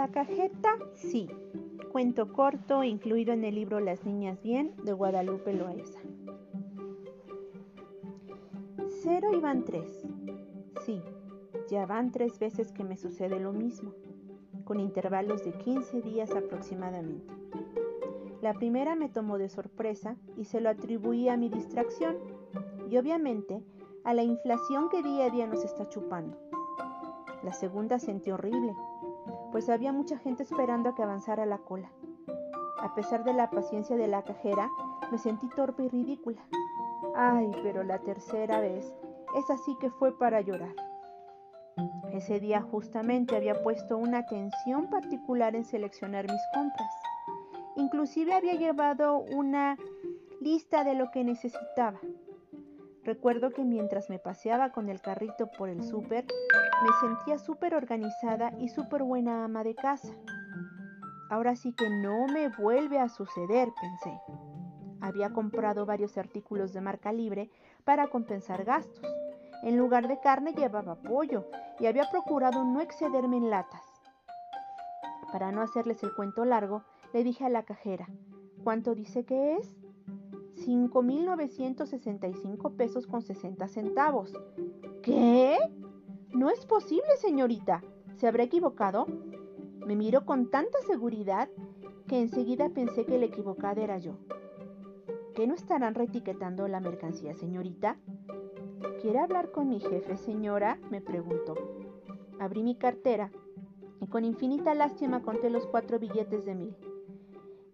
La cajeta, sí. Cuento corto incluido en el libro Las Niñas Bien de Guadalupe Loaesa. Cero y van tres. Sí, ya van tres veces que me sucede lo mismo, con intervalos de 15 días aproximadamente. La primera me tomó de sorpresa y se lo atribuí a mi distracción y obviamente a la inflación que día a día nos está chupando. La segunda sentí horrible pues había mucha gente esperando a que avanzara la cola. A pesar de la paciencia de la cajera, me sentí torpe y ridícula. Ay, pero la tercera vez, esa sí que fue para llorar. Ese día justamente había puesto una atención particular en seleccionar mis compras. Inclusive había llevado una lista de lo que necesitaba. Recuerdo que mientras me paseaba con el carrito por el súper, me sentía súper organizada y súper buena ama de casa. Ahora sí que no me vuelve a suceder, pensé. Había comprado varios artículos de marca libre para compensar gastos. En lugar de carne llevaba pollo y había procurado no excederme en latas. Para no hacerles el cuento largo, le dije a la cajera, ¿cuánto dice que es? 5.965 pesos con 60 centavos. ¿Qué? No es posible, señorita. ¿Se habrá equivocado? Me miró con tanta seguridad que enseguida pensé que la equivocada era yo. ¿Qué no estarán reetiquetando la mercancía, señorita? ¿Quiere hablar con mi jefe, señora? me preguntó. Abrí mi cartera y con infinita lástima conté los cuatro billetes de mil.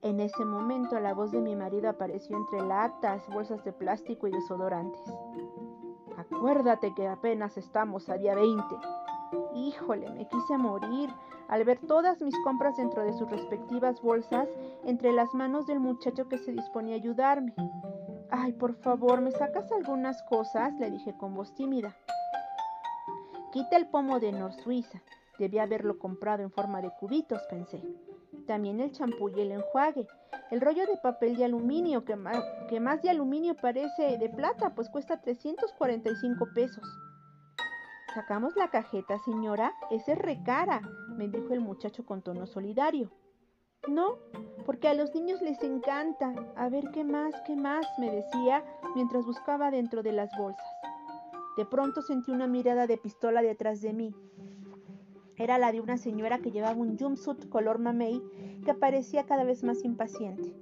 En ese momento la voz de mi marido apareció entre latas, bolsas de plástico y desodorantes. Acuérdate que apenas estamos a día 20. Híjole, me quise morir al ver todas mis compras dentro de sus respectivas bolsas entre las manos del muchacho que se disponía a ayudarme. Ay, por favor, ¿me sacas algunas cosas? le dije con voz tímida. Quita el pomo de Nor Suiza. Debía haberlo comprado en forma de cubitos, pensé. También el champú y el enjuague. El rollo de papel de aluminio, que más, de aluminio parece de plata, pues cuesta 345 pesos. Sacamos la cajeta, señora. Esa es recara, me dijo el muchacho con tono solidario. No, porque a los niños les encanta. A ver qué más, qué más, me decía mientras buscaba dentro de las bolsas. De pronto sentí una mirada de pistola detrás de mí. Era la de una señora que llevaba un jumpsuit color mamey que parecía cada vez más impaciente.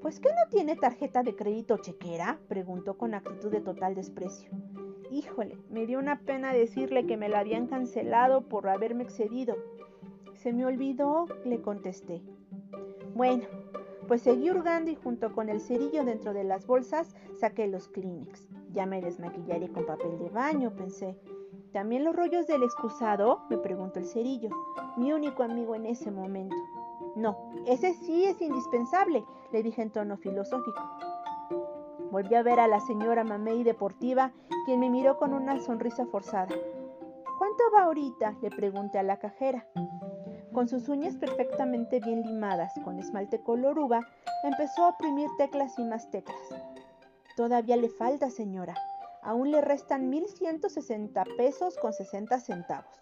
¿Pues qué no tiene tarjeta de crédito chequera? preguntó con actitud de total desprecio. Híjole, me dio una pena decirle que me la habían cancelado por haberme excedido. Se me olvidó, le contesté. Bueno, pues seguí hurgando y junto con el cerillo dentro de las bolsas saqué los Kleenex. Ya me desmaquillaré con papel de baño, pensé. ¿También los rollos del excusado? me preguntó el cerillo, mi único amigo en ese momento. No, ese sí es indispensable, le dije en tono filosófico. Volví a ver a la señora Mamey deportiva, quien me miró con una sonrisa forzada. ¿Cuánto va ahorita? le pregunté a la cajera. Con sus uñas perfectamente bien limadas, con esmalte color uva, empezó a oprimir teclas y más teclas. Todavía le falta, señora, aún le restan 1.160 pesos con 60 centavos.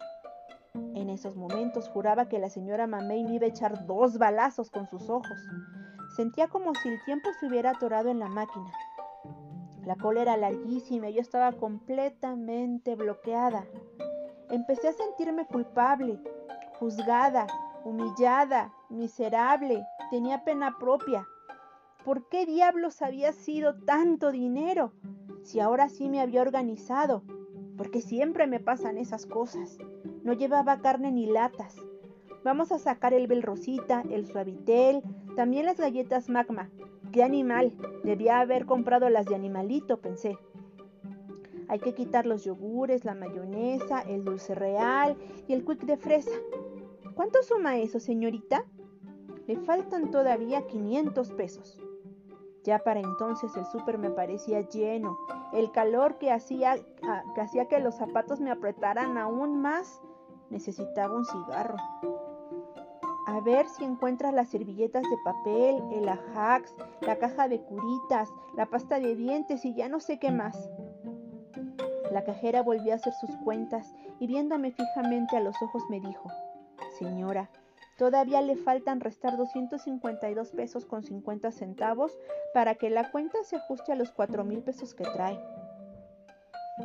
En esos momentos juraba que la señora Mamey me iba a echar dos balazos con sus ojos. Sentía como si el tiempo se hubiera atorado en la máquina. La cola era larguísima y yo estaba completamente bloqueada. Empecé a sentirme culpable, juzgada, humillada, miserable. Tenía pena propia. ¿Por qué diablos había sido tanto dinero? Si ahora sí me había organizado, porque siempre me pasan esas cosas. No llevaba carne ni latas. Vamos a sacar el belrosita, el suavitel, también las galletas magma. ¡Qué animal! Debía haber comprado las de animalito, pensé. Hay que quitar los yogures, la mayonesa, el dulce real y el quick de fresa. ¿Cuánto suma eso, señorita? Le faltan todavía 500 pesos. Ya para entonces el súper me parecía lleno. El calor que hacía, ah, que hacía que los zapatos me apretaran aún más. Necesitaba un cigarro. A ver si encuentras las servilletas de papel, el ajax, la caja de curitas, la pasta de dientes y ya no sé qué más. La cajera volvió a hacer sus cuentas y viéndome fijamente a los ojos me dijo, Señora, Todavía le faltan restar 252 pesos con 50 centavos para que la cuenta se ajuste a los 4 mil pesos que trae.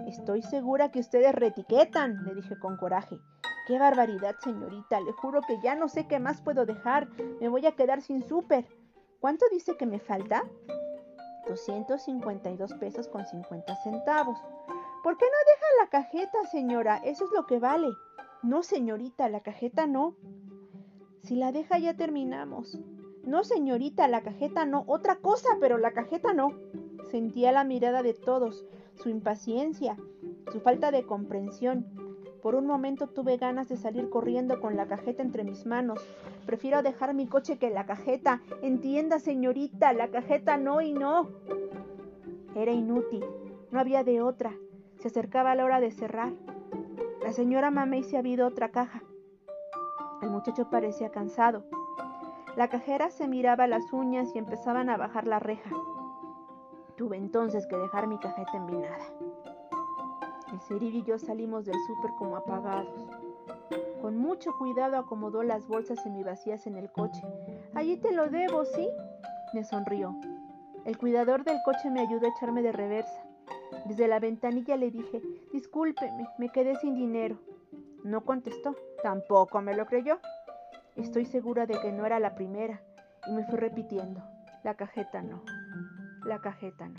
Estoy segura que ustedes retiquetan, le dije con coraje. ¡Qué barbaridad, señorita! Le juro que ya no sé qué más puedo dejar. Me voy a quedar sin súper. ¿Cuánto dice que me falta? 252 pesos con 50 centavos. ¿Por qué no deja la cajeta, señora? Eso es lo que vale. No, señorita, la cajeta no. Si la deja ya terminamos. No, señorita, la cajeta no. Otra cosa, pero la cajeta no. Sentía la mirada de todos, su impaciencia, su falta de comprensión. Por un momento tuve ganas de salir corriendo con la cajeta entre mis manos. Prefiero dejar mi coche que la cajeta. Entienda, señorita, la cajeta no y no. Era inútil. No había de otra. Se acercaba la hora de cerrar. La señora Mamey se había ido otra caja. El muchacho parecía cansado. La cajera se miraba las uñas y empezaban a bajar la reja. Tuve entonces que dejar mi cajeta envinada. El cerillo y yo salimos del súper como apagados. Con mucho cuidado acomodó las bolsas semivacías en el coche. Allí te lo debo, ¿sí? Me sonrió. El cuidador del coche me ayudó a echarme de reversa. Desde la ventanilla le dije, discúlpeme, me quedé sin dinero. No contestó. Tampoco me lo creyó. Estoy segura de que no era la primera y me fui repitiendo. La cajeta no. La cajeta no.